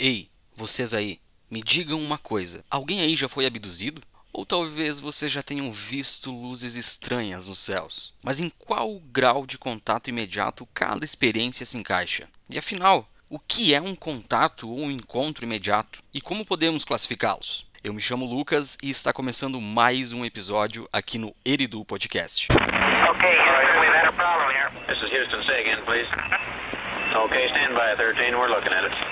Ei, vocês aí, me digam uma coisa: alguém aí já foi abduzido? Ou talvez vocês já tenham visto luzes estranhas nos céus. Mas em qual grau de contato imediato cada experiência se encaixa? E afinal, o que é um contato ou um encontro imediato? E como podemos classificá-los? Eu me chamo Lucas e está começando mais um episódio aqui no Eridu Podcast. Okay, we've had a problem here. This is Houston. Say again, please. Okay, stand by, 13. We're looking at it.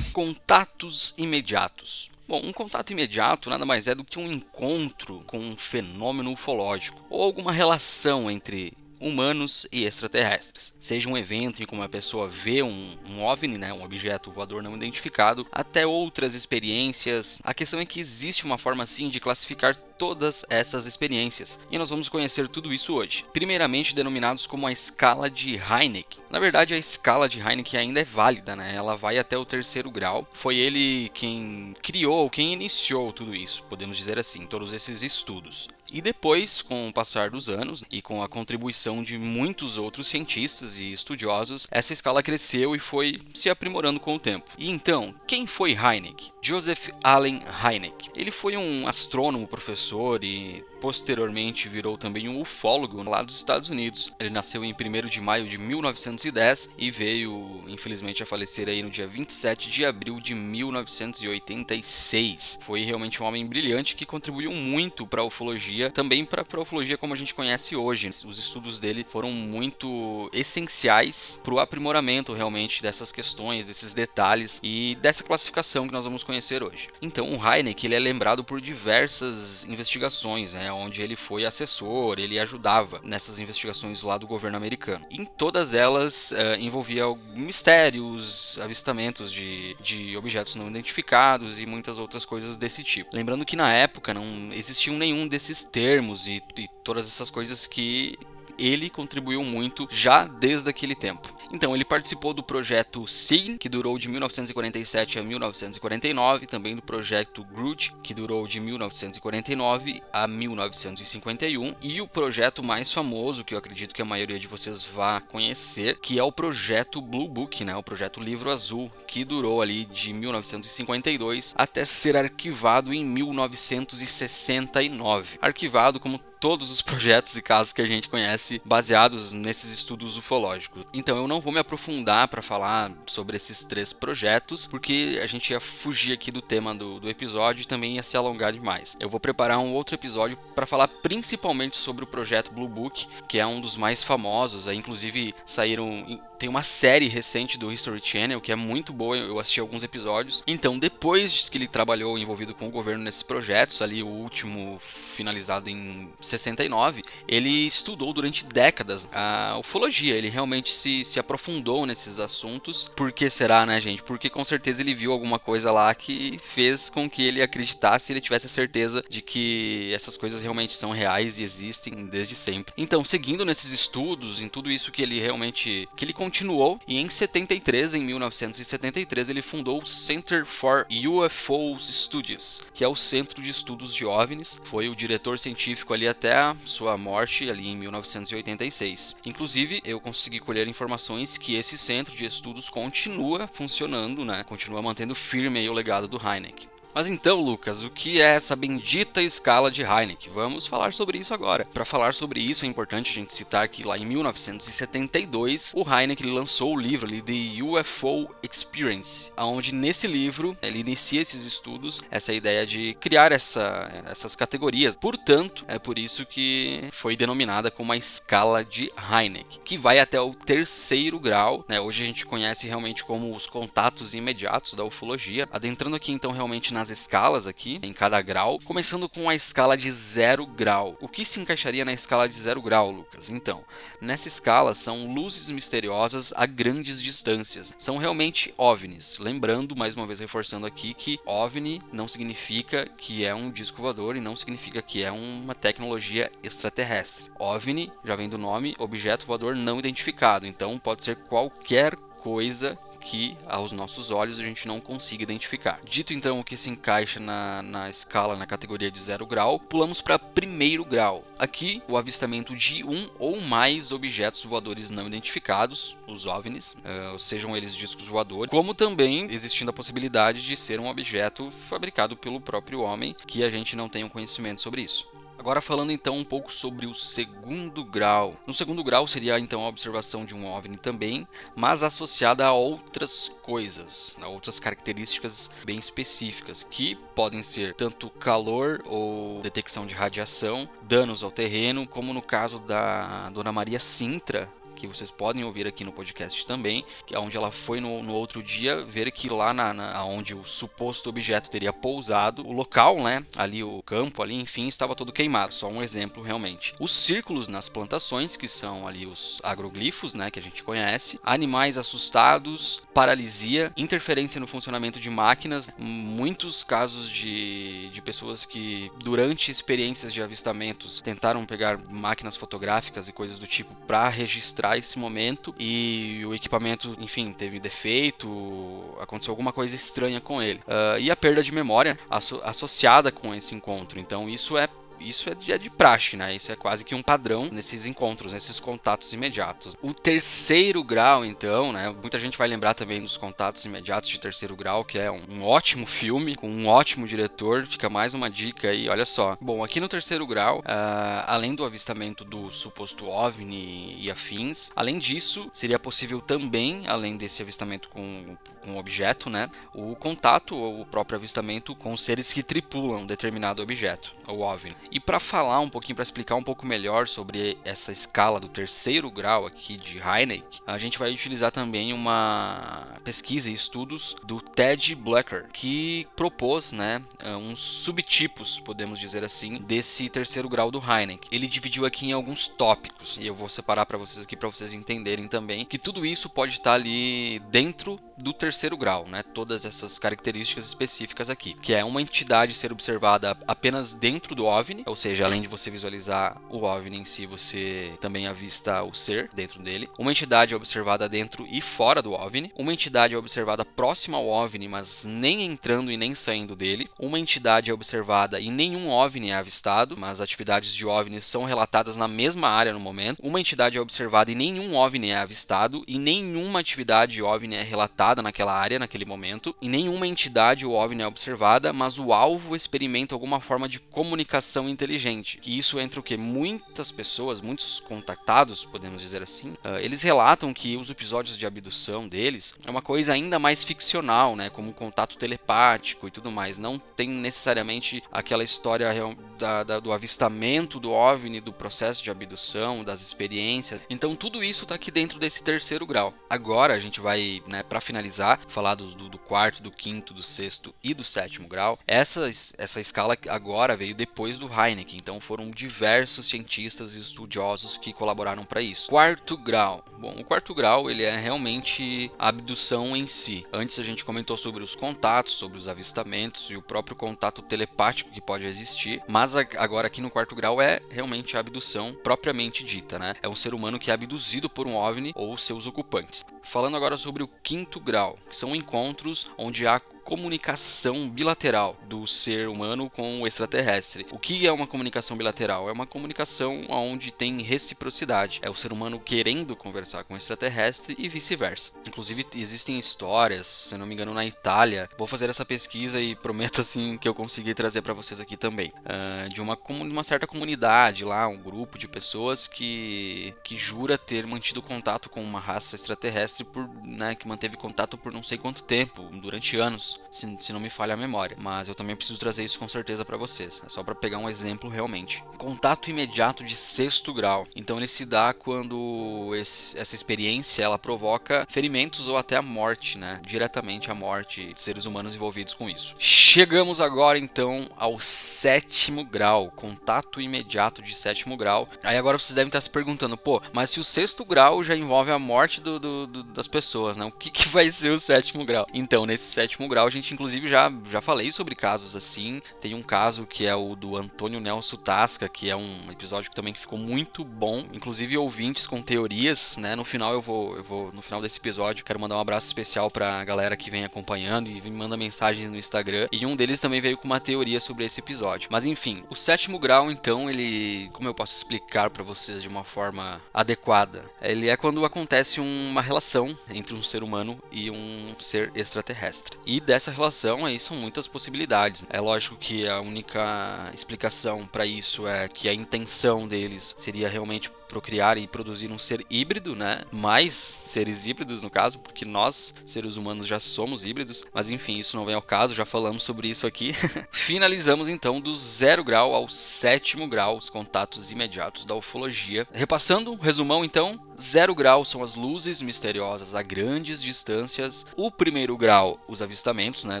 Contatos imediatos. Bom, um contato imediato nada mais é do que um encontro com um fenômeno ufológico ou alguma relação entre humanos e extraterrestres. Seja um evento em que uma pessoa vê um, um OVNI, né, um objeto voador não identificado, até outras experiências. A questão é que existe uma forma sim de classificar todas essas experiências. E nós vamos conhecer tudo isso hoje. Primeiramente denominados como a escala de Heineck. Na verdade, a escala de Heineck ainda é válida, né? Ela vai até o terceiro grau. Foi ele quem criou, quem iniciou tudo isso, podemos dizer assim, todos esses estudos. E depois, com o passar dos anos e com a contribuição de muitos outros cientistas e estudiosos, essa escala cresceu e foi se aprimorando com o tempo. E então, quem foi Heineck? Joseph Allen Hynek. Ele foi um astrônomo, professor e posteriormente virou também um ufólogo lá dos Estados Unidos. Ele nasceu em 1 de maio de 1910 e veio, infelizmente, a falecer aí no dia 27 de abril de 1986. Foi realmente um homem brilhante que contribuiu muito para a ufologia, também para a ufologia como a gente conhece hoje. Os estudos dele foram muito essenciais para o aprimoramento realmente dessas questões, desses detalhes e dessa classificação que nós vamos conhecer hoje. Então, o Heineck ele é lembrado por diversas investigações, né, onde ele foi assessor, ele ajudava nessas investigações lá do governo americano. Em todas elas uh, envolvia mistérios, avistamentos de, de objetos não identificados e muitas outras coisas desse tipo. Lembrando que na época não existiam nenhum desses termos e, e todas essas coisas que ele contribuiu muito já desde aquele tempo. Então, ele participou do projeto SIGN, que durou de 1947 a 1949, também do projeto GRUD, que durou de 1949 a 1951, e o projeto mais famoso, que eu acredito que a maioria de vocês vá conhecer, que é o projeto Blue Book, né, o projeto Livro Azul, que durou ali de 1952 até ser arquivado em 1969. Arquivado como todos os projetos e casos que a gente conhece baseados nesses estudos ufológicos. Então eu não vou me aprofundar para falar sobre esses três projetos, porque a gente ia fugir aqui do tema do, do episódio e também ia se alongar demais. Eu vou preparar um outro episódio para falar principalmente sobre o projeto Blue Book, que é um dos mais famosos, aí, inclusive saíram tem uma série recente do History Channel que é muito boa, eu assisti alguns episódios. Então, depois que ele trabalhou envolvido com o governo nesses projetos, ali o último finalizado em 69, ele estudou durante décadas a ufologia. Ele realmente se, se aprofundou nesses assuntos. Por que será, né, gente? Porque com certeza ele viu alguma coisa lá que fez com que ele acreditasse e ele tivesse a certeza de que essas coisas realmente são reais e existem desde sempre. Então, seguindo nesses estudos, em tudo isso que ele realmente que ele continuou e em 73, em 1973, ele fundou o Center for UFOs Studies, que é o Centro de Estudos de OVNIs. Foi o diretor científico ali até a sua morte ali em 1986. Inclusive, eu consegui colher informações que esse centro de estudos continua funcionando, né? Continua mantendo firme o legado do Heineck. Mas então, Lucas, o que é essa bendita escala de Heineck? Vamos falar sobre isso agora. Para falar sobre isso, é importante a gente citar que lá em 1972, o Heineck lançou o livro ali, The UFO Experience, onde nesse livro ele inicia esses estudos, essa ideia de criar essa, essas categorias. Portanto, é por isso que foi denominada como a escala de Heineck, que vai até o terceiro grau. Né? Hoje a gente conhece realmente como os contatos imediatos da ufologia. Adentrando aqui então realmente na nas escalas aqui, em cada grau, começando com a escala de zero grau. O que se encaixaria na escala de zero grau, Lucas? Então, nessa escala são luzes misteriosas a grandes distâncias. São realmente OVNIs. Lembrando, mais uma vez reforçando aqui, que OVNI não significa que é um disco voador e não significa que é uma tecnologia extraterrestre. OVNI já vem do nome objeto voador não identificado, então pode ser qualquer coisa que aos nossos olhos a gente não consiga identificar. Dito então o que se encaixa na, na escala na categoria de zero grau, pulamos para primeiro grau. Aqui o avistamento de um ou mais objetos voadores não identificados, os OVNIs, uh, sejam eles discos voadores, como também existindo a possibilidade de ser um objeto fabricado pelo próprio homem que a gente não tem um conhecimento sobre isso. Agora falando então um pouco sobre o segundo grau. No segundo grau seria então a observação de um OVNI também, mas associada a outras coisas, a outras características bem específicas, que podem ser tanto calor ou detecção de radiação, danos ao terreno, como no caso da Dona Maria Sintra, que vocês podem ouvir aqui no podcast também, que é onde ela foi no, no outro dia ver que lá na, na, onde o suposto objeto teria pousado, o local, né, ali o campo ali, enfim, estava todo queimado. Só um exemplo realmente. Os círculos nas plantações, que são ali os agroglifos, né, que a gente conhece, animais assustados, paralisia, interferência no funcionamento de máquinas, muitos casos de, de pessoas que durante experiências de avistamentos tentaram pegar máquinas fotográficas e coisas do tipo para registrar esse momento e o equipamento, enfim, teve defeito, aconteceu alguma coisa estranha com ele. Uh, e a perda de memória asso associada com esse encontro. Então, isso é isso é de, é de praxe, né? Isso é quase que um padrão nesses encontros, nesses contatos imediatos. O terceiro grau, então, né? Muita gente vai lembrar também dos contatos imediatos de terceiro grau, que é um, um ótimo filme, com um ótimo diretor. Fica mais uma dica aí, olha só. Bom, aqui no terceiro grau, uh, além do avistamento do suposto OVNI e afins, além disso, seria possível também, além desse avistamento com com o objeto, né? O contato ou o próprio avistamento com seres que tripulam determinado objeto, o OVNI. E para falar um pouquinho, para explicar um pouco melhor sobre essa escala do terceiro grau aqui de Heineck, a gente vai utilizar também uma pesquisa e estudos do Ted Blacker, que propôs, né, uns subtipos, podemos dizer assim, desse terceiro grau do Heineck. Ele dividiu aqui em alguns tópicos e eu vou separar para vocês aqui para vocês entenderem também que tudo isso pode estar ali dentro do terceiro grau, né? Todas essas características específicas aqui, que é uma entidade ser observada apenas dentro do OVNI, ou seja, além de você visualizar o OVNI em si, você também avista o ser dentro dele. Uma entidade é observada dentro e fora do OVNI. Uma entidade é observada próxima ao OVNI, mas nem entrando e nem saindo dele. Uma entidade é observada e nenhum OVNI é avistado, mas atividades de OVNI são relatadas na mesma área no momento. Uma entidade observada e nenhum OVNI é avistado e nenhuma atividade de OVNI é relatada naquela área, naquele momento, e nenhuma entidade ou OVNI é observada, mas o alvo experimenta alguma forma de comunicação inteligente. Que isso entre o que? Muitas pessoas, muitos contactados, podemos dizer assim, uh, eles relatam que os episódios de abdução deles é uma coisa ainda mais ficcional, né? Como um contato telepático e tudo mais. Não tem necessariamente aquela história da, da, do avistamento do OVNI, do processo de abdução, das experiências. Então tudo isso está aqui dentro desse terceiro grau. Agora a gente vai, né, para finalizar, falar do, do, quarto, do quinto, do sexto e do sétimo grau. Essa, essa escala agora veio depois do Heineken, então foram diversos cientistas e estudiosos que colaboraram para isso. Quarto grau. Bom, o quarto grau ele é realmente a abdução em si. Antes a gente comentou sobre os contatos, sobre os avistamentos e o próprio contato telepático que pode existir, mas agora aqui no quarto grau é realmente a abdução propriamente dita, né? É um ser humano que é abduzido por um OVNI ou seus ocupantes. Falando agora sobre o quinto grau, que são encontros onde há comunicação bilateral do ser humano com o extraterrestre. O que é uma comunicação bilateral? É uma comunicação onde tem reciprocidade. É o ser humano querendo conversar com o extraterrestre e vice-versa. Inclusive, existem histórias, se não me engano, na Itália. Vou fazer essa pesquisa e prometo assim que eu consegui trazer para vocês aqui também. Uh, de uma, uma certa comunidade lá, um grupo de pessoas que, que jura ter mantido contato com uma raça extraterrestre por, né, que manteve contato por não sei quanto tempo, durante anos se, se não me falha a memória. Mas eu também preciso trazer isso com certeza para vocês. É só para pegar um exemplo realmente. Contato imediato de sexto grau. Então ele se dá quando esse, essa experiência ela provoca ferimentos ou até a morte, né? Diretamente a morte de seres humanos envolvidos com isso. Chegamos agora então ao sétimo grau, contato imediato de sétimo grau. Aí agora vocês devem estar se perguntando, pô, mas se o sexto grau já envolve a morte do, do, do, das pessoas, né? O que, que vai ser o sétimo grau? Então, nesse sétimo grau a gente inclusive já, já falei sobre casos assim. Tem um caso que é o do Antônio Nelson Tasca, que é um episódio que também ficou muito bom. Inclusive ouvintes com teorias, né? No final eu vou, eu vou no final desse episódio, quero mandar um abraço especial pra galera que vem acompanhando e me manda mensagens no Instagram. E um deles também veio com uma teoria sobre esse episódio. Mas enfim, o sétimo grau, então, ele. Como eu posso explicar para vocês de uma forma adequada? Ele é quando acontece uma relação entre um ser humano e um ser extraterrestre. E dessa relação aí são muitas possibilidades. É lógico que a única explicação para isso é que a intenção deles seria realmente procriar e produzir um ser híbrido, né? Mais seres híbridos no caso, porque nós, seres humanos, já somos híbridos. Mas enfim, isso não vem ao caso, já falamos sobre isso aqui. Finalizamos então do zero grau ao sétimo grau, os contatos imediatos da ufologia. Repassando, resumão então, Zero grau são as luzes misteriosas a grandes distâncias. O primeiro grau, os avistamentos né,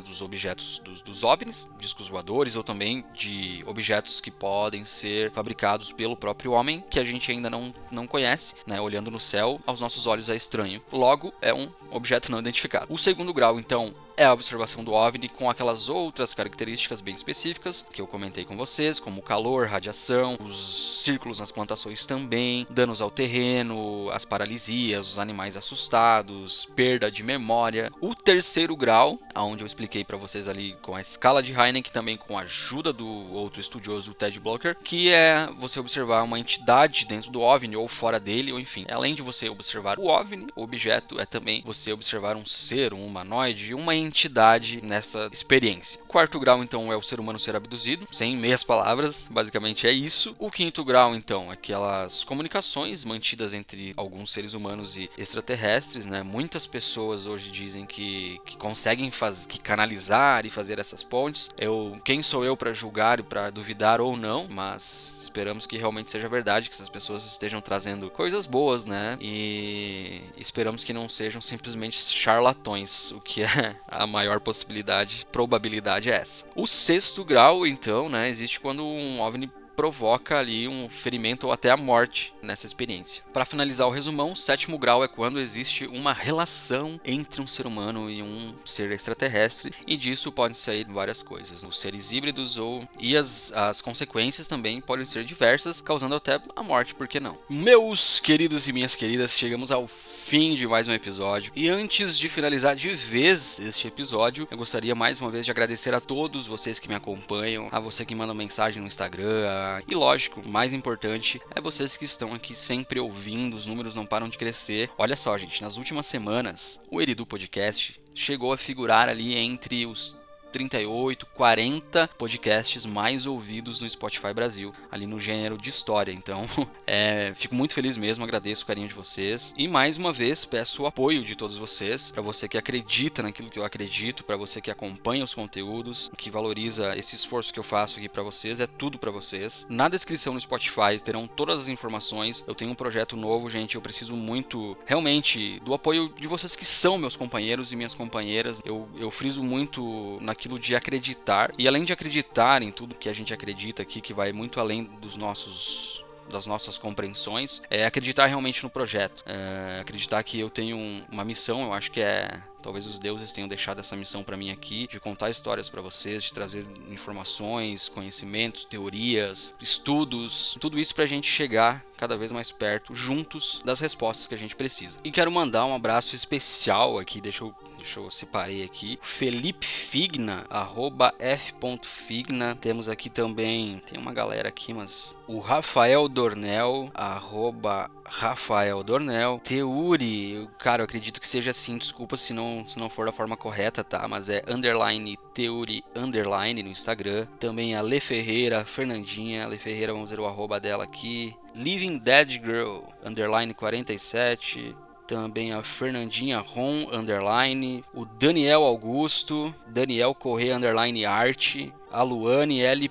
dos objetos dos, dos OVNIs, discos voadores, ou também de objetos que podem ser fabricados pelo próprio homem, que a gente ainda não, não conhece, né, olhando no céu, aos nossos olhos é estranho. Logo, é um objeto não identificado. O segundo grau, então, é a observação do OVNI com aquelas outras características bem específicas que eu comentei com vocês, como calor, radiação, os círculos nas plantações também, danos ao terreno, as paralisias, os animais assustados, perda de memória. O terceiro grau, aonde eu expliquei para vocês ali com a escala de Heineck, também com a ajuda do outro estudioso, Ted Blocker, que é você observar uma entidade dentro do OVNI ou fora dele, ou enfim, além de você observar o OVNI, o objeto, é também você observar um ser, um humanoide, uma entidade nessa experiência. O quarto grau, então, é o ser humano ser abduzido, sem meias palavras, basicamente é isso. O quinto grau, então, é aquelas comunicações mantidas entre alguns seres humanos e extraterrestres, né? Muitas pessoas hoje dizem que, que conseguem fazer, que canalizar e fazer essas pontes. Eu, quem sou eu para julgar e para duvidar ou não, mas esperamos que realmente seja verdade, que essas pessoas estejam trazendo coisas boas, né? E esperamos que não sejam simplesmente charlatões, o que é a maior possibilidade, probabilidade é essa. O sexto grau, então, né, existe quando um OVNI provoca ali um ferimento ou até a morte nessa experiência. Para finalizar o resumão, o sétimo grau é quando existe uma relação entre um ser humano e um ser extraterrestre, e disso podem sair várias coisas, os seres híbridos ou e as, as consequências também podem ser diversas, causando até a morte, por que não? Meus queridos e minhas queridas, chegamos ao fim de mais um episódio. E antes de finalizar de vez este episódio, eu gostaria mais uma vez de agradecer a todos vocês que me acompanham, a você que manda mensagem no Instagram, e lógico, mais importante é vocês que estão aqui sempre ouvindo, os números não param de crescer. Olha só, gente, nas últimas semanas, o Eridu Podcast chegou a figurar ali entre os 38, 40 podcasts mais ouvidos no Spotify Brasil, ali no gênero de história. Então, é, fico muito feliz mesmo, agradeço o carinho de vocês. E mais uma vez, peço o apoio de todos vocês, para você que acredita naquilo que eu acredito, para você que acompanha os conteúdos, que valoriza esse esforço que eu faço aqui para vocês, é tudo para vocês. Na descrição no Spotify terão todas as informações. Eu tenho um projeto novo, gente, eu preciso muito, realmente, do apoio de vocês que são meus companheiros e minhas companheiras. Eu, eu friso muito naquilo aquilo de acreditar. E além de acreditar em tudo que a gente acredita aqui, que vai muito além dos nossos das nossas compreensões, é acreditar realmente no projeto, é acreditar que eu tenho uma missão, eu acho que é Talvez os deuses tenham deixado essa missão para mim aqui, de contar histórias para vocês, de trazer informações, conhecimentos, teorias, estudos, tudo isso para a gente chegar cada vez mais perto, juntos, das respostas que a gente precisa. E quero mandar um abraço especial aqui, deixa eu Deixa eu separei aqui. Felipe Figna, arroba f.figna. Temos aqui também, tem uma galera aqui, mas o Rafael Dornel, arroba Rafael Dornel. Teuri, cara, eu acredito que seja assim, desculpa se não, se não for da forma correta, tá? Mas é underline Teuri underline no Instagram. Também a Le Ferreira, Fernandinha, Le Ferreira, vamos ver o arroba dela aqui. Living Dead Girl, underline 47 também a Fernandinha Ron underline, o Daniel Augusto, Daniel Correia underline arte, a Luane L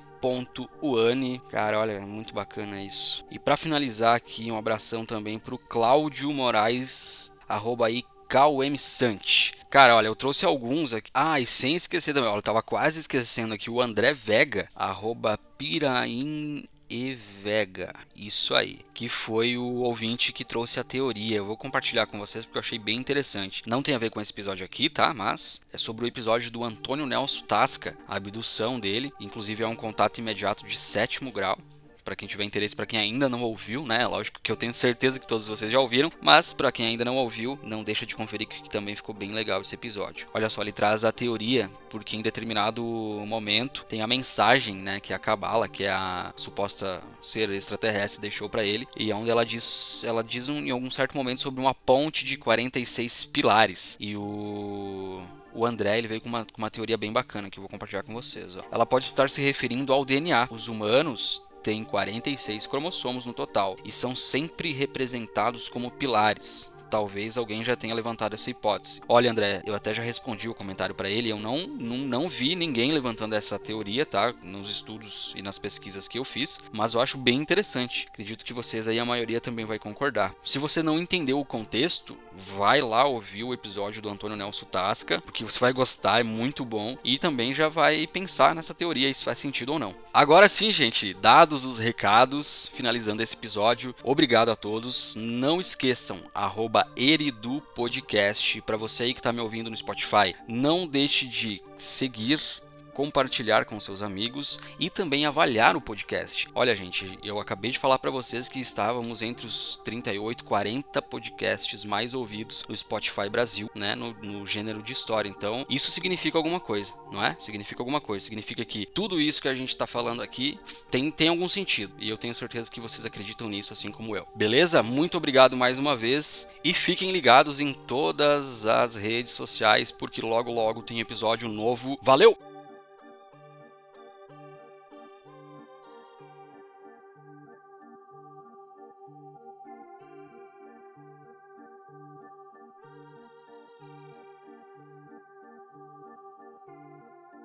Uane. Cara, olha, muito bacana isso. E para finalizar aqui, um abração também pro Cláudio Moraes, arroba aí KM Sant. Cara, olha, eu trouxe alguns aqui. Ah, e sem esquecer também, olha, eu tava quase esquecendo aqui o André Vega, arroba Pirain E. Vega, isso aí, que foi o ouvinte que trouxe a teoria. Eu vou compartilhar com vocês porque eu achei bem interessante. Não tem a ver com esse episódio aqui, tá? Mas é sobre o episódio do Antônio Nelson Tasca, a abdução dele. Inclusive é um contato imediato de sétimo grau para quem tiver interesse, para quem ainda não ouviu, né? Lógico que eu tenho certeza que todos vocês já ouviram, mas para quem ainda não ouviu, não deixa de conferir que também ficou bem legal esse episódio. Olha só, ele traz a teoria, porque em determinado momento tem a mensagem, né, que a Cabala, que é a suposta ser extraterrestre deixou para ele, e é onde ela diz, ela diz um, em algum certo momento sobre uma ponte de 46 pilares. E o o André ele veio com uma, com uma teoria bem bacana que eu vou compartilhar com vocês. Ó. Ela pode estar se referindo ao DNA. Os humanos têm 46 cromossomos no total e são sempre representados como pilares talvez alguém já tenha levantado essa hipótese. Olha, André, eu até já respondi o comentário para ele, eu não, não, não vi ninguém levantando essa teoria, tá? Nos estudos e nas pesquisas que eu fiz, mas eu acho bem interessante. Acredito que vocês aí, a maioria também vai concordar. Se você não entendeu o contexto, vai lá ouvir o episódio do Antônio Nelson Tasca, porque você vai gostar, é muito bom, e também já vai pensar nessa teoria se faz sentido ou não. Agora sim, gente, dados os recados, finalizando esse episódio, obrigado a todos. Não esqueçam, arroba arroba Eridu Podcast. Para você aí que está me ouvindo no Spotify, não deixe de seguir compartilhar com seus amigos e também avaliar o podcast. Olha, gente, eu acabei de falar para vocês que estávamos entre os 38, 40 podcasts mais ouvidos no Spotify Brasil, né, no, no gênero de história. Então, isso significa alguma coisa, não é? Significa alguma coisa. Significa que tudo isso que a gente está falando aqui tem, tem algum sentido. E eu tenho certeza que vocês acreditam nisso, assim como eu. Beleza? Muito obrigado mais uma vez e fiquem ligados em todas as redes sociais, porque logo logo tem episódio novo. Valeu!